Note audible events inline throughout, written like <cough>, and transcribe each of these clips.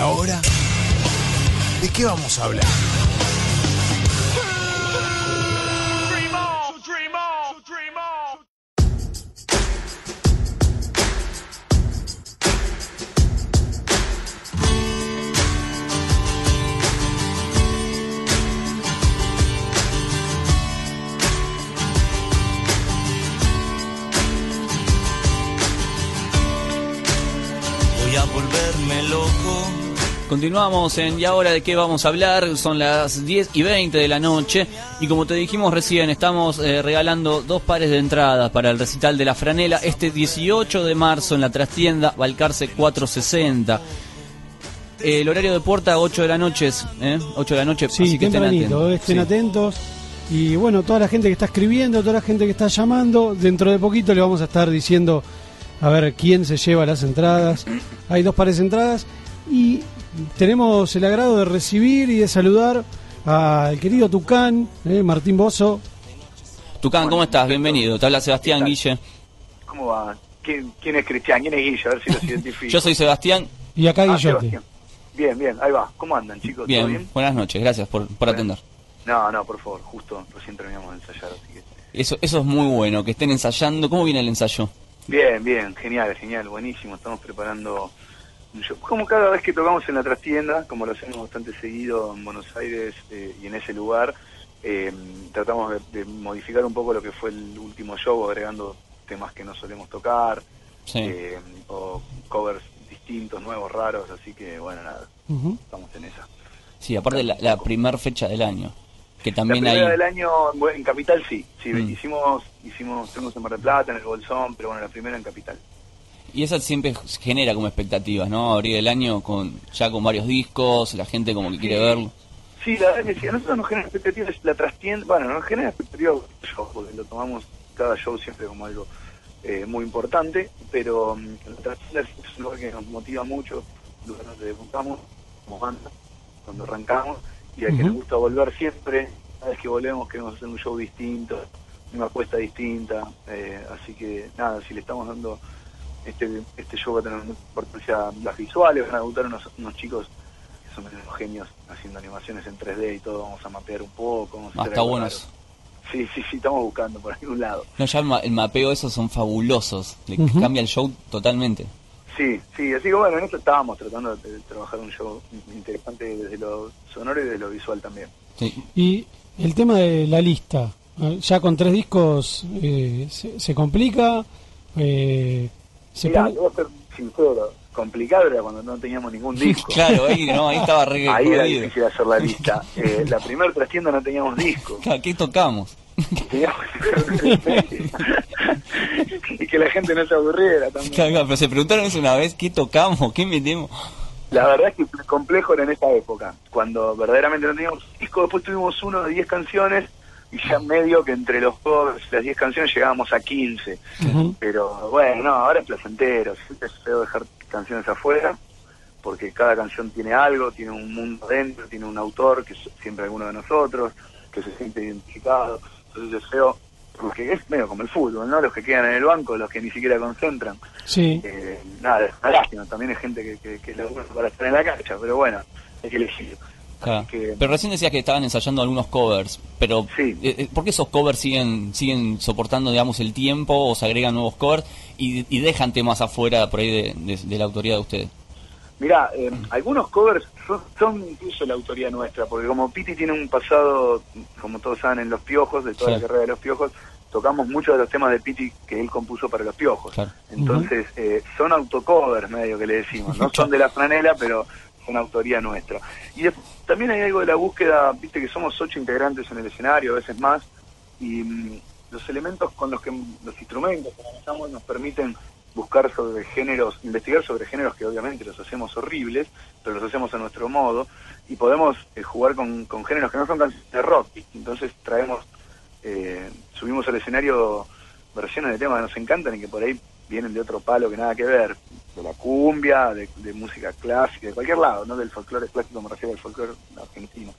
ahora? ¿De qué vamos a hablar? Voy a volverme loco. Continuamos en ¿Y ahora de qué vamos a hablar? Son las 10 y 20 de la noche y como te dijimos recién, estamos eh, regalando dos pares de entradas para el recital de la franela este 18 de marzo en la trastienda Balcarce 460. El horario de puerta 8 de la noche, ¿eh? 8 de la noche, Sí, así que estén atentos. estén Sí. atentos. Y bueno, toda la gente que está escribiendo, toda la gente que está llamando, dentro de poquito le vamos a estar diciendo a ver quién se lleva las entradas. Hay dos pares de entradas y tenemos el agrado de recibir y de saludar al querido Tucán, eh, Martín Bozo. Tucán, ¿cómo estás? Bienvenido. Te habla Sebastián Guille. ¿Cómo va? ¿Quién, quién es Cristian? ¿Quién es Guille? A ver si los <laughs> identifico. Yo soy Sebastián. Y acá Ah, Guillote. Bien, bien, ahí va. ¿Cómo andan, chicos? ¿Todo Bien, bien? buenas noches. Gracias por, por atender. No, no, por favor, justo recién terminamos de ensayar, así que... Eso, eso es muy bueno, que estén ensayando. ¿Cómo viene el ensayo? Bien, bien, genial, genial, buenísimo. Estamos preparando show. Como cada vez que tocamos en la trastienda, como lo hacemos bastante seguido en Buenos Aires eh, y en ese lugar, eh, tratamos de, de modificar un poco lo que fue el último show, agregando temas que no solemos tocar, Sí. eh, o covers distintos, nuevos, raros, así que bueno, nada, estamos en esa. Sí, aparte la, la primer fecha del año. Que también la hay... primera del año bueno, en Capital sí, sí Mm. hicimos, hicimos, estuvimos en Mar del Plata, en el Bolsón, pero bueno, la primera en Capital. Y esa siempre genera como expectativas, ¿no? Abrir el año con ya con varios discos, la gente como que quiere verlo. Sí, la verdad que sí, a nosotros nos genera expectativas, la trastienda, bueno, nos genera expectativas porque lo tomamos cada show siempre como algo eh, muy importante, pero mm, la trastienda es un lugar que nos motiva mucho, lugar donde debutamos como banda, cuando arrancamos, y al que Ujú. nos gusta volver siempre, cada vez que volvemos queremos hacer un show distinto, una apuesta distinta, eh, así que nada, si le estamos dando este, este show va a tener mucha importancia las visuales, van a debutar unos, unos chicos que son unos genios haciendo animaciones en 3D y todo, vamos a mapear un poco. Vamos a Ah, hacer está algo bueno raro. eso. Sí, sí, sí, estamos buscando por algún lado. No, ya el, ma- el mapeo, esos son fabulosos. Le cambia el show totalmente. Sí, sí, así que bueno, en esto estábamos tratando de, de trabajar un show interesante desde lo sonoro y desde lo visual también. Sí. Y el tema de la lista, ya con tres discos eh, se, se complica. eh, se Mirá, pone- te voy a ser sincero, complicado era cuando no teníamos ningún <laughs> disco. claro, ahí, no, ahí estaba re Ahí era difícil hacer la lista. <laughs> Eh, la primera trastienda no teníamos disco. ¿Qué tocamos? Teníamos <laughs> y que la gente no se aburriera también. Claro, pero se preguntaron eso una vez, ¿qué tocamos? ¿Qué metemos? La verdad es que el complejo era en esa época, cuando verdaderamente no teníamos disco, después tuvimos uno de 10 canciones y ya medio que entre los covers, las 10 canciones llegábamos a 15. Ujú. Pero bueno, no, ahora es placentero, siempre es feo dejar canciones afuera, porque cada canción tiene algo, tiene un mundo dentro, tiene un autor, que es siempre alguno de nosotros, que se siente identificado, entonces es feo, porque es medio como el fútbol, ¿no? Los que quedan en el banco, los que ni siquiera concentran. Sí. Eh, nada, es una lástima, también hay gente que, que, que labura para estar en la cancha, pero bueno, hay que elegir. Claro. que- Pero recién decías que estaban ensayando algunos covers, pero Sí. eh, eh, ¿por qué esos covers siguen siguen soportando, digamos, el tiempo o se agregan nuevos covers y, y dejan temas afuera por ahí de, de- de la autoría de ustedes? Mirá, eh, algunos covers son, son incluso la autoría nuestra, porque como Piti tiene un pasado, como todos saben, en Los Piojos, de toda Sí. la carrera de Los Piojos, tocamos muchos de los temas de Piti que él compuso para Los Piojos. Claro. Entonces, eh, son autocovers medio que le decimos, no son de la franela, pero son autoría nuestra. Y después, también hay algo de la búsqueda, viste que somos ocho integrantes en el escenario, a veces más, y mm, los elementos con los que, los instrumentos que manejamos nos permiten buscar sobre géneros, investigar sobre géneros que obviamente los hacemos horribles, pero los hacemos a nuestro modo, y podemos eh, jugar con, con géneros que no son canciones de rock. Entonces traemos, eh, subimos al escenario versiones de temas que nos encantan y que por ahí vienen de otro palo que nada que ver, de la cumbia, de, de música clásica, de cualquier lado, no del folclore clásico, me refiero al folclore argentino.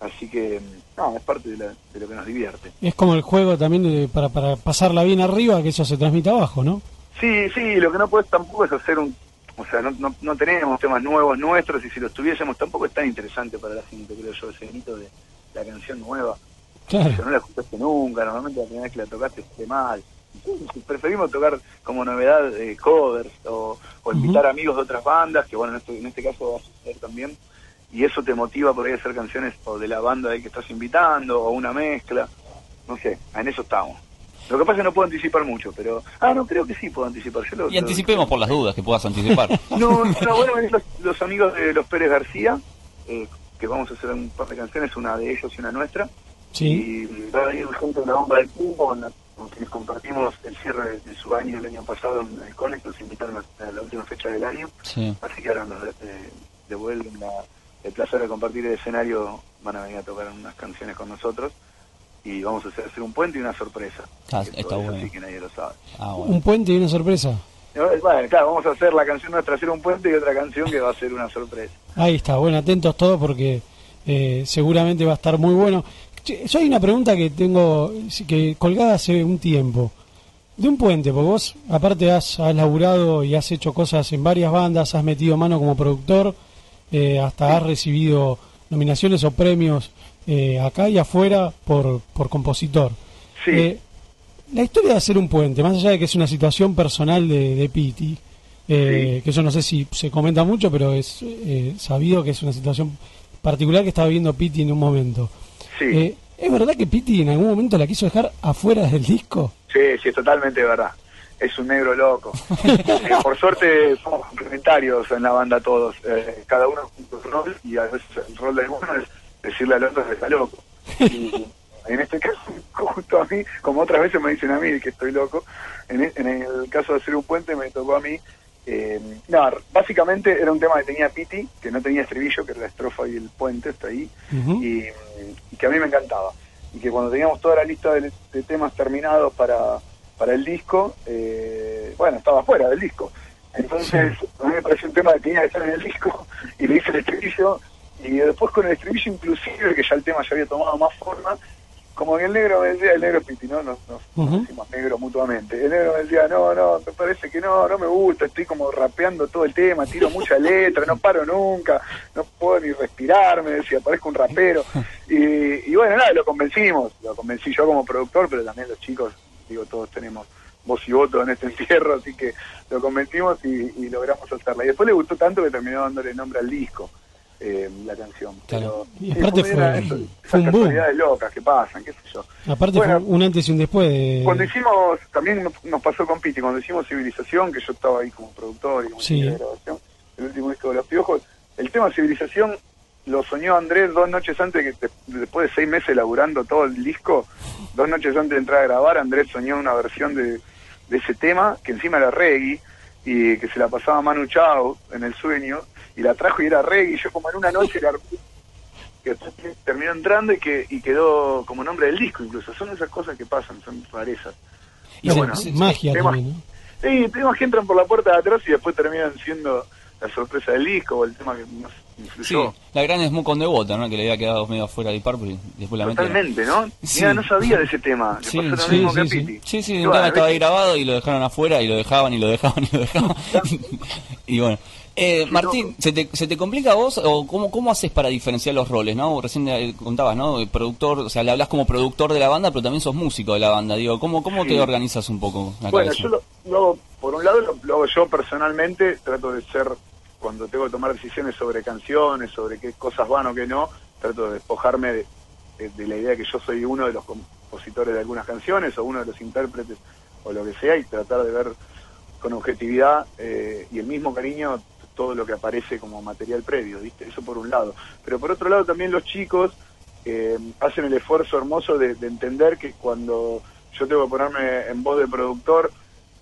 Así que, no, es parte de, la- de lo que nos divierte. Es como el juego también de- para, para pasarla bien arriba, que eso se transmite abajo, ¿no? Sí, sí, lo que no puedes tampoco es hacer un... O sea, no, no, no tenemos temas nuevos nuestros y si los tuviésemos tampoco es tan interesante para la gente, creo yo, ese grito de la canción nueva. Claro. que no la escuchaste nunca, normalmente la primera vez que la tocaste esté mal. Preferimos tocar como novedad eh, covers o, o invitar amigos de otras bandas, que bueno, en este, en este caso va a suceder también, y eso te motiva por ahí a hacer canciones o de la banda ahí que estás invitando, o una mezcla, no sé, en eso estamos. Lo que pasa es que no puedo anticipar mucho, pero... Ah, no, creo que sí puedo anticipar. Yo lo- Y lo- anticipemos por las dudas que puedas anticipar. <laughs> no, no, bueno, los, los amigos de los Pérez García, eh, que vamos a hacer un par de canciones, una de ellos y una nuestra. Sí. Y va a venir gente de la bomba con, la- con quienes compartimos el cierre de, de su año el año pasado en el Conex, nos invitaron a, a la última fecha del año. Sí. Así que ahora nos eh, devuelven la, el placer de compartir el escenario, van a venir a tocar unas canciones con nosotros. Y vamos a hacer, hacer un puente y una sorpresa. Ah, Que está bueno. sí que nadie lo sabe. Ah, bueno. Un puente y una sorpresa. Bueno, claro, vamos a hacer la canción nuestra, hacer un puente y otra canción que va a ser una sorpresa. Ahí está, bueno, atentos todos porque eh, seguramente va a estar muy bueno. Yo hay una pregunta que tengo que colgada hace un tiempo. De un puente, porque vos aparte has, has laburado y has hecho cosas en varias bandas, has metido mano como productor, eh, hasta has recibido nominaciones o premios eh, acá y afuera por, por compositor. Sí. Eh, la historia de hacer un puente, más allá de que es una situación personal de, de Piti, eh, que eso no sé si se comenta mucho, pero es sabido que es una situación particular que está viviendo Piti en un momento. Sí. Eh, ¿Es verdad que Piti en algún momento la quiso dejar afuera del disco? Sí, sí, es totalmente verdad. Es un negro loco. <laughs> Eh, por suerte somos complementarios en la banda todos. Eh, cada uno con su rol y a veces el rol de uno es decirle al otro que está loco. <laughs> Y en este caso, justo a mí, como otras veces me dicen a mí que estoy loco, en, e- en el caso de hacer un puente me tocó a mí. Eh, no, básicamente era un tema que tenía Piti, que no tenía estribillo, que era la estrofa y el puente, está ahí y, y que a mí me encantaba. Y que cuando teníamos toda la lista de, de temas terminados para, para el disco, eh, bueno, estaba fuera del disco. Entonces, a mí me pareció un tema que tenía que estar en el disco <laughs> y le hice el estribillo. Y después con el estribillo inclusive, que ya el tema ya había tomado más forma, como que el negro me decía, el negro Piti, ¿no? Nos, nos, nos Ujú. decimos negro mutuamente. El negro me decía, no, no, me parece que no, no me gusta, estoy como rapeando todo el tema, tiro mucha <laughs> letra, no paro nunca, no puedo ni respirar, me decía, parezco un rapero. <laughs> Y, y bueno, nada, lo convencimos, lo convencí yo como productor, pero también los chicos, digo, todos tenemos voz y voto en este encierro, así que lo convencimos y, y logramos hacerla. Y después le gustó tanto que terminó dándole nombre al disco, eh, la canción. Claro. Pero, Y aparte fue- eso, fue un esas boom. casualidades locas que pasan, qué sé yo. Aparte Bueno. fue un antes y un después de... Cuando hicimos, también nos- pasó con Piti, cuando hicimos Civilización, que yo estaba ahí como productor y como Sí. de grabación, el último disco de Los Piojos, el tema Civilización lo soñó Andrés dos noches antes, que de- después de seis meses laburando todo el disco, dos noches antes de entrar a grabar, Andrés soñó una versión de, de ese tema, que encima era reggae, y que se la pasaba Manu Chao en el sueño, y la trajo y era reggae, y yo como en una noche la que terminó entrando y que y quedó como nombre del disco incluso. Son esas cosas que pasan, son rarezas. Y No, se- bueno, se- magia temas- también, ¿no? Sí, temas que entran por la puerta de atrás y después terminan siendo la sorpresa del disco o el tema que más Sí, influyó. la gran Smoke on the Water, ¿no? Que le había quedado medio fuera de Purple y después la metieron. Totalmente, ¿no? Sí. Mira, no sabía de ese tema. Le Sí, pasó lo sí, mismo que a sí, sí. Piti. Sí, sí, tema estaba ahí grabado y lo dejaron afuera y lo dejaban y lo dejaban y lo dejaban. <laughs> y bueno. Eh, Martín, ¿se te, ¿se te complica a vos o cómo, cómo haces para diferenciar los roles, no? Recién eh, contabas, ¿no? El productor, o sea, le hablas como productor de la banda, pero también sos músico de la banda. Digo, ¿cómo, cómo Sí. te organizas un poco la Bueno, cabeza? yo lo, lo hago, por un lado lo, lo hago yo personalmente, trato de ser, cuando tengo que tomar decisiones sobre canciones, sobre qué cosas van o qué no, trato de despojarme de, de- de la idea que yo soy uno de los compositores de algunas canciones o uno de los intérpretes o lo que sea y tratar de ver con objetividad eh, y el mismo cariño todo lo que aparece como material previo, ¿viste? Eso por un lado. Pero por otro lado también los chicos eh, hacen el esfuerzo hermoso de, de entender que cuando yo tengo que ponerme en voz de productor,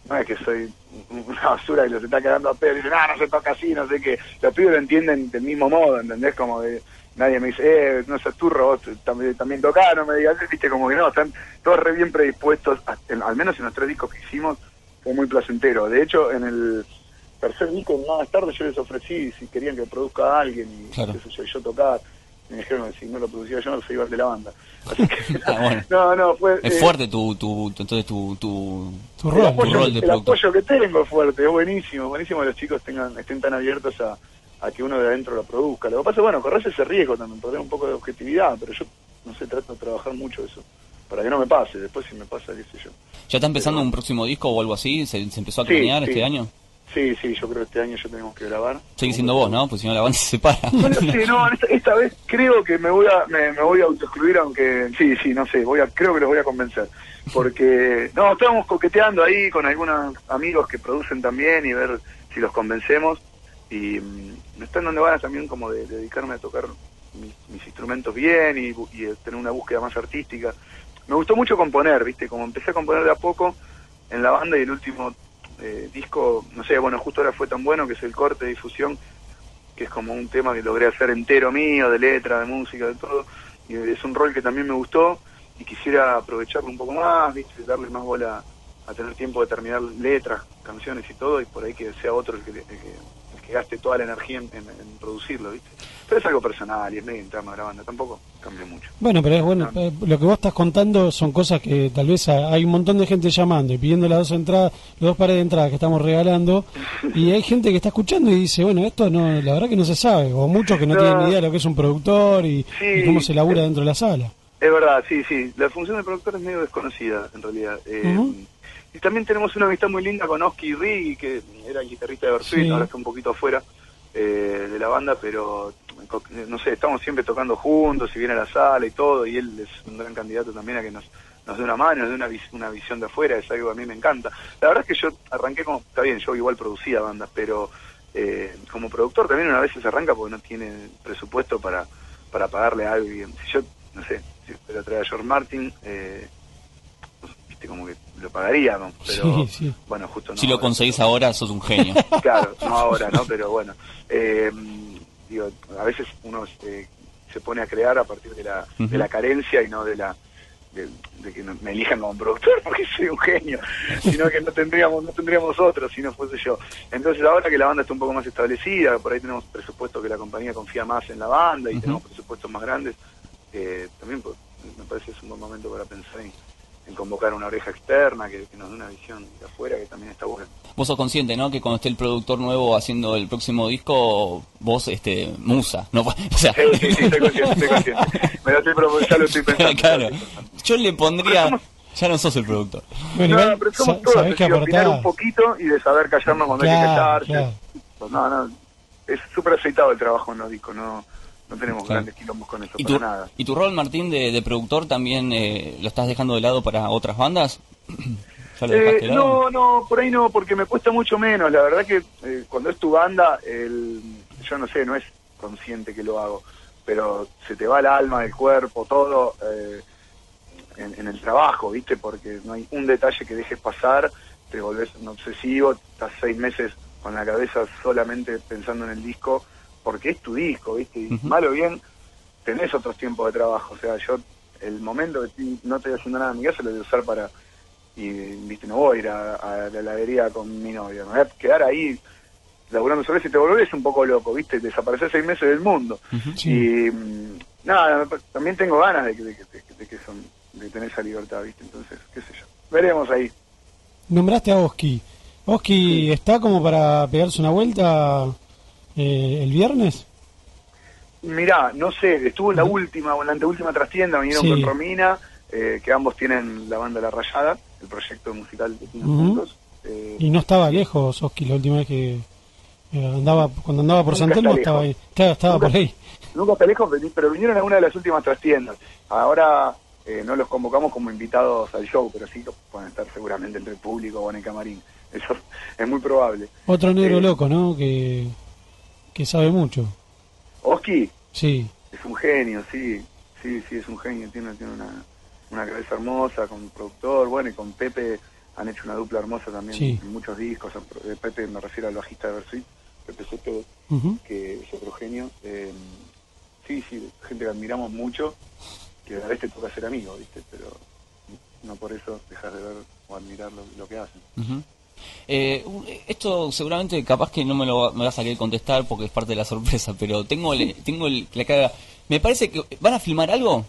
no es que soy una basura que los está quedando a pedo y dicen, ah, no se toca así, no sé qué. Los pibes lo entienden del mismo modo, ¿entendés? Como de, nadie me dice, eh, no seas turro, vos también, también tocá, no me digas, viste, como que no, están todos re bien predispuestos, al menos en los tres discos que hicimos, fue muy placentero. De hecho, en el tercer disco, más tarde, yo les ofrecí si querían que produzca a alguien y Claro. qué sé yo, y yo tocar. Y me dijeron que si no lo producía yo, no se iban de la banda. Así que, <laughs> Ah, bueno. no, no, fue... Es eh, fuerte tu, tu, tu- entonces tu, tu, Tu rol. apoyo, rol de el productor. apoyo que tengo es fuerte, es buenísimo, buenísimo que los chicos tengan, estén tan abiertos a, a que uno de adentro lo produzca. Lo que pasa es, bueno, corres ese riesgo también, perder un poco de objetividad, pero yo, no sé, trato de trabajar mucho eso, para que no me pase, después si me pasa, qué sé yo. ¿Ya está empezando un próximo disco o algo así? ¿Se, se empezó a Sí, sí. este año? Sí, sí, yo creo que este año ya tenemos que grabar. Sigue siendo vos, ¿no? Pues si no la banda se separa. Bueno, <laughs> sí, no, esta, esta vez creo que me voy a me, me voy a autoexcluir, aunque sí, sí, no sé, voy a creo que los voy a convencer. Porque, <laughs> no, estábamos coqueteando ahí con algunos amigos que producen también y ver si los convencemos. Y mm, me están dando ganas también como de, dedicarme a tocar mis, mis instrumentos bien y, de tener una búsqueda más artística. Me gustó mucho componer, ¿viste? Como empecé a componer de a poco en la banda y el último eh, disco, no sé, bueno, justo ahora fue tan bueno que es el corte de difusión que es como un tema que logré hacer entero mío, de letra, de música, de todo, y es un rol que también me gustó y quisiera aprovecharlo un poco más, ¿viste? darle más bola a tener tiempo de terminar letras, canciones y todo, y por ahí que sea otro el que, el que, que gaste toda la energía en, en- en producirlo, ¿viste? Pero es algo personal y es medio interno de la banda, tampoco cambió mucho. Bueno, pero es bueno, Ah. eh, lo que vos estás contando son cosas que tal vez ha- hay un montón de gente llamando y pidiendo las dos entradas, las dos pares de entradas que estamos regalando, y hay gente que está escuchando y dice, bueno, esto no, la verdad que no se sabe, o muchos que no, No. tienen ni idea de lo que es un productor y, Sí. y cómo se labura dentro de la sala. Es verdad, sí, sí. La función del productor es medio desconocida, en realidad. Eh. Y también tenemos una amistad muy linda con Oski Riggi, que era el guitarrista de Bersuit, Sí. ahora está un poquito afuera eh, de la banda, pero no sé, estamos siempre tocando juntos, y viene a la sala y todo, y él es un gran candidato también a que nos, nos dé una mano, nos dé una, vis- una visión de afuera, es algo que a mí me encanta. La verdad es que yo arranqué como, está bien, yo igual producía bandas, pero eh, como productor también una vez se arranca porque no tiene presupuesto para, para pagarle a alguien. Si yo, no sé, si fuera a traer a George Martin, eh, viste, como que lo pagaría, ¿no? Pero Sí, sí. bueno, justo no. Si lo ahora, conseguís pero- ahora, sos un genio. <laughs> Claro, no ahora, ¿no? Pero bueno, eh, digo, a veces uno se pone a crear a partir de la, de la carencia y no de la de, de que me elijan como productor <laughs> porque soy un genio, sino que no tendríamos no tendríamos otro si no fuese yo. Entonces ahora que la banda está un poco más establecida, por ahí tenemos presupuesto que la compañía confía más en la banda y tenemos presupuestos más grandes, eh, también pues, me parece que es un buen momento para pensar en, en convocar una oreja externa que, que nos dé una visión de afuera que también está buena. Vos sos consciente, ¿no? Que cuando esté el productor nuevo haciendo el próximo disco, vos, este, musa, ¿no? <laughs> O sea, Sí, sí, sí, estoy consciente, estoy consciente. <laughs> Me lo estoy ya lo estoy pensando. claro. Yo le pondría, ya no sos el productor. Bueno, No, igual, pero somos todos sabés que así, opinar un poquito y de saber callarnos cuando hay que callarse. claro. Pues no, no, es súper aceitado el trabajo en los discos, no, no tenemos Claro. grandes quilombos con eso, ¿Y para tu, nada. ¿Y tu rol, Martín, de, de productor también eh, lo estás dejando de lado para otras bandas? <clears throat> ¿Ya lo dejaste Eh, no, no, por ahí no, porque me cuesta mucho menos. La verdad que eh, cuando es tu banda, el, yo no sé, no es consciente que lo hago, pero se te va el alma, el cuerpo, todo eh, en, en el trabajo, ¿viste? Porque no hay un detalle que dejes pasar, te volvés un obsesivo, estás seis meses con la cabeza solamente pensando en el disco, porque es tu disco, ¿viste? Y Ujú. mal o bien, tenés otros tiempos de trabajo. O sea, yo, el momento que no estoy haciendo nada en mi casa lo voy a usar para y viste no voy a ir a, a la heladería con mi novia me voy a quedar ahí laburando sobre eso y te volvés un poco loco viste desaparecer seis meses del mundo. Sí. y mm, nada también tengo ganas de que, de, que- de que- de que son de tener esa libertad viste entonces qué sé yo veremos ahí Nombraste a Oski. Oski está como para pegarse una vuelta eh, el viernes. mirá no sé estuvo en la última o en la anteúltima trastienda vinieron Sí. con Romina eh, que ambos tienen la banda La Rayada el proyecto musical que tienen juntos eh, Y no estaba lejos Oski la última vez que eh, andaba, cuando andaba por San Telmo estaba ahí. Claro, estaba Nunca- por ahí. Nunca está lejos, pero vinieron a una de las últimas trastiendas. Ahora eh, no los convocamos como invitados al show, pero sí pueden estar seguramente entre el público o en el camarín. <laughs> Eso es muy probable. Otro negro Eh, loco, ¿no? Que que sabe mucho. Oski. Sí, es un genio, sí, sí, sí, es un genio, tiene, tiene una, una cabeza hermosa con productor, bueno, y con Pepe han hecho una dupla hermosa también Sí. en muchos discos, Pepe me refiero al bajista de Versuit, Pepe Soto, que es otro genio, eh, sí, sí, gente que admiramos mucho, que a veces toca ser amigo, ¿viste? Pero no por eso dejas de ver o admirar lo, lo que hacen. Eh, esto seguramente capaz que no me lo va- me vas a querer contestar porque es parte de la sorpresa, pero tengo el, tengo el- la cara. Me parece que van a filmar algo.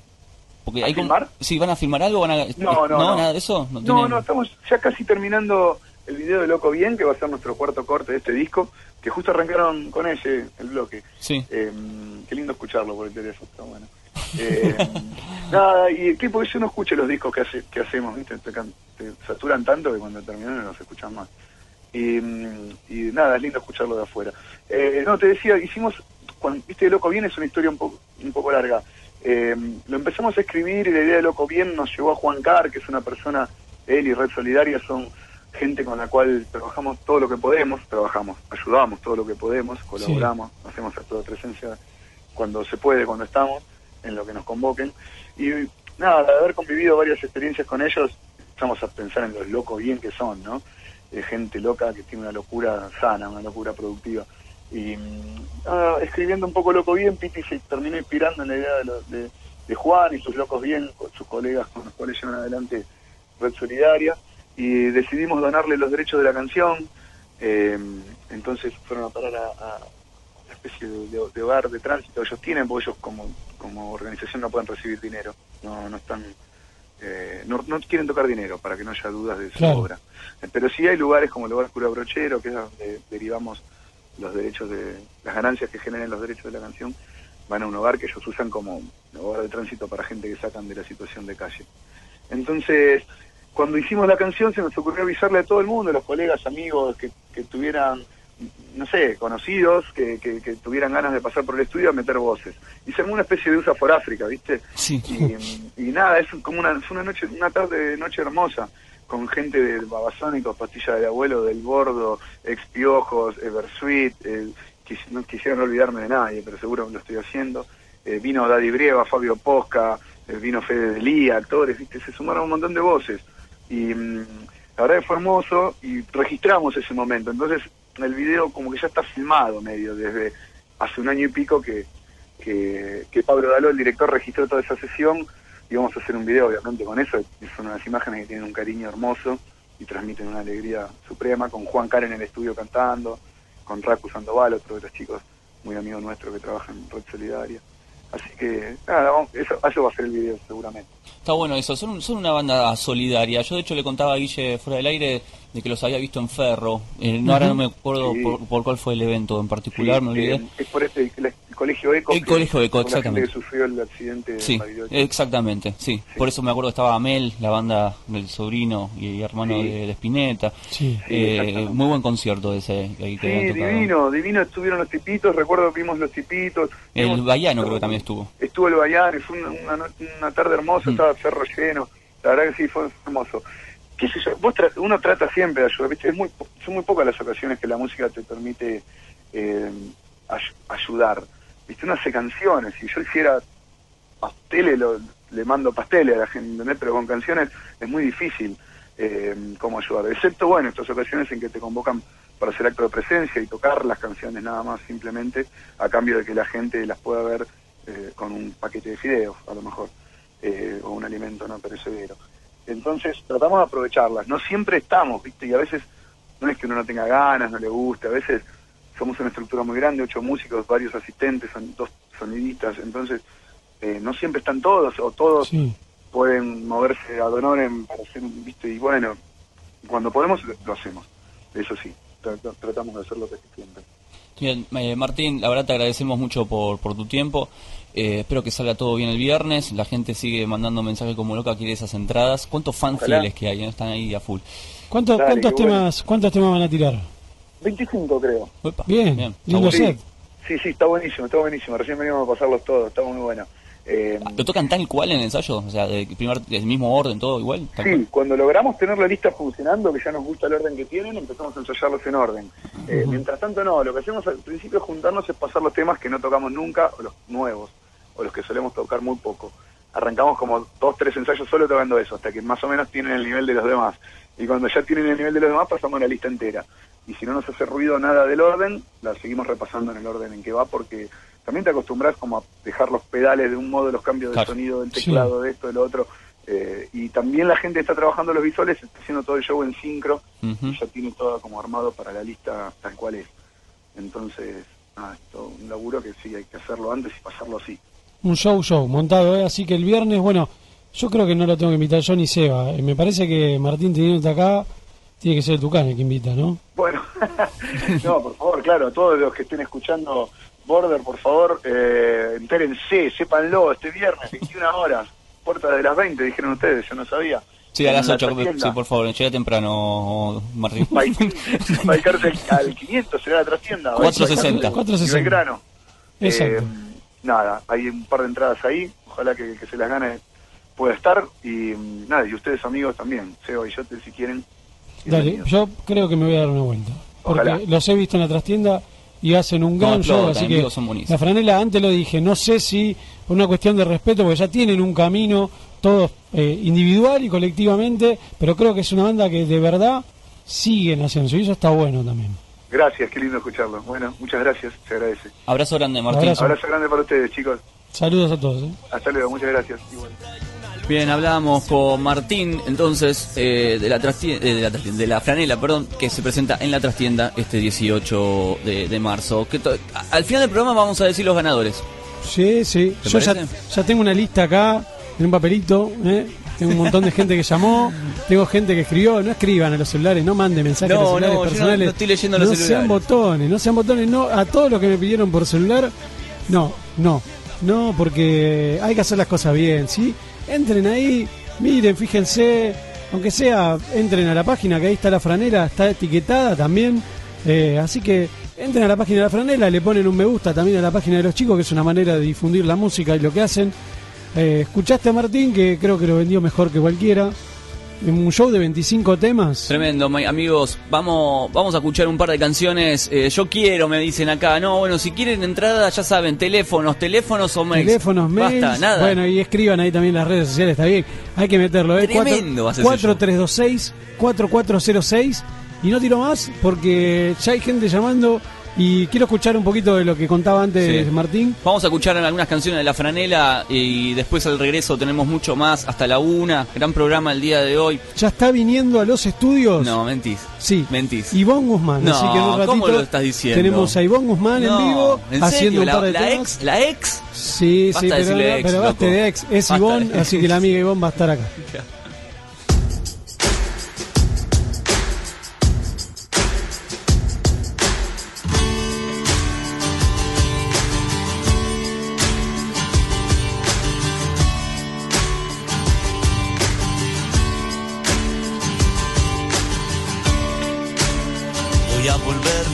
Porque ¿A hay como- filmar? sí, van a filmar algo, van a No, no, no. nada de eso. No, No, tienen- no, estamos ya casi terminando el video de Loco Bien, que va a ser nuestro cuarto corte de este disco, que justo arrancaron con ese, el bloque. Sí. Eh, qué lindo escucharlo por el teléfono, está bueno. Eh, <laughs> nada, y que porque yo no escucho los discos que, hace, que hacemos, ¿viste? Te, saturan tanto que cuando terminan no los escuchan más. Y, mm, y nada, es lindo escucharlo de afuera. Eh, no, te decía, hicimos, cuando, viste, Loco Bien es una historia un poco, un poco larga. Eh, lo empezamos a escribir y la idea de Loco Bien nos llevó a Juan Carr, que es una persona, él y Red Solidaria son gente con la cual trabajamos todo lo que podemos, trabajamos, ayudamos todo lo que podemos, colaboramos, hacemos acto de presencia cuando se puede, cuando estamos, en lo que nos convoquen. Y nada, de haber convivido varias experiencias con ellos, empezamos a pensar en los locos bien que son, ¿no? Eh, gente loca que tiene una locura sana, una locura productiva. Y mm, escribiendo un poco loco bien, Piti se terminó inspirando en la idea de, lo- de, Juan y sus locos bien, con sus colegas con los cuales llevan adelante Red Solidaria, y decidimos donarle los derechos de la canción. eh, entonces fueron a parar a, a una especie de- de hogar de tránsito ellos tienen, porque ellos como, como organización no pueden recibir dinero, no, no están, eh, no, no quieren tocar dinero para que no haya dudas de su Claro. obra. Eh, Pero sí hay lugares como el lugar Cura Brochero, que es donde derivamos los derechos de, las ganancias que generen los derechos de la canción, van a un hogar que ellos usan como un hogar de tránsito para gente que sacan de la situación de calle. Entonces, cuando hicimos la canción se nos ocurrió avisarle a todo el mundo, los colegas, amigos que, que tuvieran, no sé, conocidos, que, que, que tuvieran ganas de pasar por el estudio a meter voces. Y se una especie de USA por África, ¿viste? Sí. Y, y nada, es como una, fue una noche, una tarde, noche hermosa, con gente de Babasónicos, Pastilla del Abuelo, del Gordo, Ex Piojos, Eversweet, eh, quis- no quisiera no olvidarme de nadie, pero seguro lo estoy haciendo. Eh, vino Daddy Brieva, Fabio Posca, eh, vino Fede Delía, actores, ¿viste? se sumaron un montón de voces. Y mm, la verdad que fue hermoso y registramos ese momento. Entonces el video como que ya está filmado medio desde hace un año y pico que, que, Pablo Daló, el director, registró toda esa sesión y vamos a hacer un video obviamente con eso. Son unas imágenes que tienen un cariño hermoso y transmiten una alegría suprema, con Juan Car en el estudio cantando, con Raku Sandoval, otro de los chicos muy amigo nuestro que trabaja en Red Solidaria. Así que, nada, eso, eso va a ser el video seguramente. Está bueno eso, son, son una banda solidaria. Yo de hecho le contaba a Guille fuera del aire de que los había visto en Ferro. Eh, no, ahora no me acuerdo Sí. por, por cuál fue el evento en particular, Sí, me olvidé. eh, es por este, el, el colegio ECO. El que- colegio ECO, exactamente. que sufrió el accidente de Sí, exactamente, sí. Sí. Por eso me acuerdo que estaba Amel, la banda del sobrino y hermano Sí. de, de Spinetta. Sí. Sí, Eh, muy buen concierto ese ahí que Sí, divino, divino estuvieron los tipitos, recuerdo que vimos los tipitos. El Baiano creo que también estuvo. Estuvo el Bayán, fue una, una, no- una tarde hermosa, Mm. Estaba cerro lleno, la verdad que sí, fue hermoso. ¿Qué sé yo? Vos tra- uno trata siempre de ayudar, ¿viste? Es muy, son muy pocas las ocasiones que la música te permite eh, ay- ayudar. ¿Viste? Uno hace canciones, si yo hiciera pasteles, le mando pasteles a la gente, ¿entendés? Pero con canciones es muy difícil eh, cómo ayudar, excepto, bueno, estas ocasiones en que te convocan para hacer acto de presencia y tocar las canciones nada más simplemente a cambio de que la gente las pueda ver eh, con un paquete de fideos, a lo mejor, eh, o un alimento no perecedero. Entonces tratamos de aprovecharlas, no siempre estamos, ¿viste? Y a veces no es que uno no tenga ganas, no le guste, a veces somos una estructura muy grande, ocho músicos, varios asistentes, son dos sonidistas, entonces eh, no siempre están todos, o todos Sí. pueden moverse a honorem para hacer un, ¿viste? Y bueno, cuando podemos lo, lo hacemos, eso sí, tra- tra- tratamos de hacerlo casi siempre. Bien, eh, Martín, la verdad te agradecemos mucho por, por tu tiempo. Eh, espero que salga todo bien el viernes. La gente sigue mandando mensajes como loca, quiere esas entradas. ¿Cuántos fans Ojalá. fieles que hay? eh? Están ahí a full. ¿Cuántos, Dale, cuántos bueno. temas cuántos temas van a tirar? 25 creo. Bien, está lindo set. sí, sí, está buenísimo, está buenísimo. Recién venimos a pasarlos todos, está muy bueno. Eh, ¿Lo tocan tal cual en el ensayo? O sea, de primer, del mismo orden, todo igual. Sí, cual? cuando logramos tener la lista funcionando, que ya nos gusta el orden que tienen, empezamos a ensayarlos en orden. Eh, Mientras tanto, no, lo que hacemos al principio es juntarnos es pasar los temas que no tocamos nunca, o los nuevos, o los que solemos tocar muy poco. Arrancamos como dos, tres ensayos solo tocando eso, hasta que más o menos tienen el nivel de los demás. Y cuando ya tienen el nivel de los demás, pasamos la lista entera. Y si no nos hace ruido nada del orden, la seguimos repasando en el orden en que va, porque también te acostumbras como a dejar los pedales de un modo, los cambios de Claro. sonido del Sí. teclado, de esto, de lo otro. Eh, y también la gente está trabajando los visuales, está haciendo todo el show en sincro y ya tiene todo como armado para la lista tal cual es. Entonces, nada, esto un laburo que sí hay que hacerlo antes y pasarlo así. Un show, show, montado, ¿eh? Así que el viernes, bueno, yo creo que no lo tengo que invitar yo ni Seba. Eh, Me parece que Martín teniéndote acá, tiene que ser Tucán el que invita, ¿no? Bueno, <laughs> no, por favor, claro, a todos los que estén escuchando Border, por favor, eh, entérense, sépanlo, este viernes, 21 horas, puertas de las 20, dijeron ustedes, yo no sabía. Sí, a las En la 8, trastienda. sí, por favor, llega temprano, Martín. Dedicarse al, al 500, será la trastienda. 460. 460. Y Belgrano. Exacto. Eh, nada, hay un par de entradas ahí, ojalá que, que se las gane pueda estar y mm, nada, y ustedes amigos también, Seba y Yote si quieren. Dale, yo creo que me voy a dar una vuelta. Porque Ojalá. los he visto en la trastienda y hacen un gran No, show, así en que son buenísimos. la franela antes lo dije, no sé si por una cuestión de respeto, porque ya tienen un camino todos eh, individual y colectivamente, pero creo que es una banda que de verdad siguen haciendo y eso está bueno también. Gracias, qué lindo escucharlo. Bueno, muchas gracias, se agradece. Abrazo grande, Martín. Abrazo. Abrazo grande para ustedes, chicos. Saludos a todos. ¿eh? Hasta luego, muchas gracias. Igual. Bien, hablábamos con Martín, entonces, eh, de, la trastienda, de, la trastienda- de la franela, perdón, que se presenta en la trastienda este 18 de, de marzo. Que to- a- al final del programa vamos a decir los ganadores. Sí, sí. ¿Te Yo ya, ya tengo una lista acá, en un papelito. ¿eh? Tengo un montón de gente que llamó, tengo gente que escribió. No escriban a los celulares, no manden mensajes No, a los celulares no, yo no- personales. no estoy leyendo los No celulares. sean botones, no sean botones. No, a todos los que me pidieron por celular, no, no, no, porque hay que hacer las cosas bien, ¿sí? Entren ahí, miren, fíjense, aunque sea, entren a la página, que ahí está la franela, está etiquetada también. eh, así que entren a la página de la franela, le ponen un me gusta también a la página de los chicos, que es una manera de difundir la música y lo que hacen. Eh, escuchaste a Martín, que creo que lo vendió mejor que cualquiera. En un show de 25 temas. Tremendo, mi- amigos. Vamos, vamos a escuchar un par de canciones. Eh, yo quiero, me dicen acá. No, bueno, si quieren entrada, ya saben, teléfonos, teléfonos o mails. Teléfonos, mails. Basta, nada. Bueno, y escriban ahí también las redes sociales, está bien. Hay que meterlo, ¿eh? Tremendo va a ser ese 4326-4406. Y no tiro más porque ya hay gente llamando y quiero escuchar un poquito de lo que contaba antes Sí. Martín. Vamos a escuchar algunas canciones de La Franela y después al regreso tenemos mucho más, hasta la una. Gran programa el día de hoy. Ya está viniendo a los estudios. No, mentís. Sí. Mentís. Ivonne Guzmán. No, así que en un ratito ¿cómo lo estás diciendo? Tenemos a Ivonne Guzmán No, en vivo ¿en haciendo un par de la, la temas. ex, la ex. Sí, Basta sí, pero, ex, pero basta de ex. Es Basta Ivonne, de así que la amiga Ivonne va a estar acá.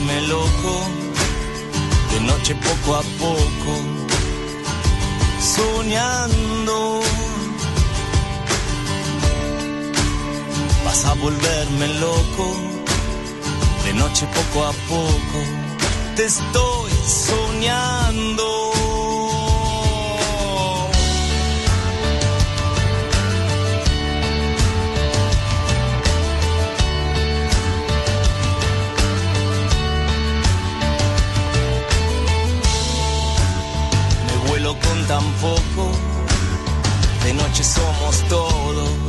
Volverme loco, de noche poco a poco, soñando. Vas a volverme loco, de noche poco a poco, te estoy soñando. Vuelo con tan poco, de noche somos todos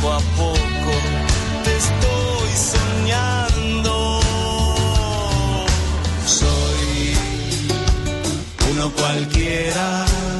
poco a poco te estoy soñando. Soy uno cualquiera.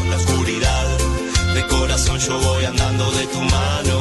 corazón yo voy andando de tu mano.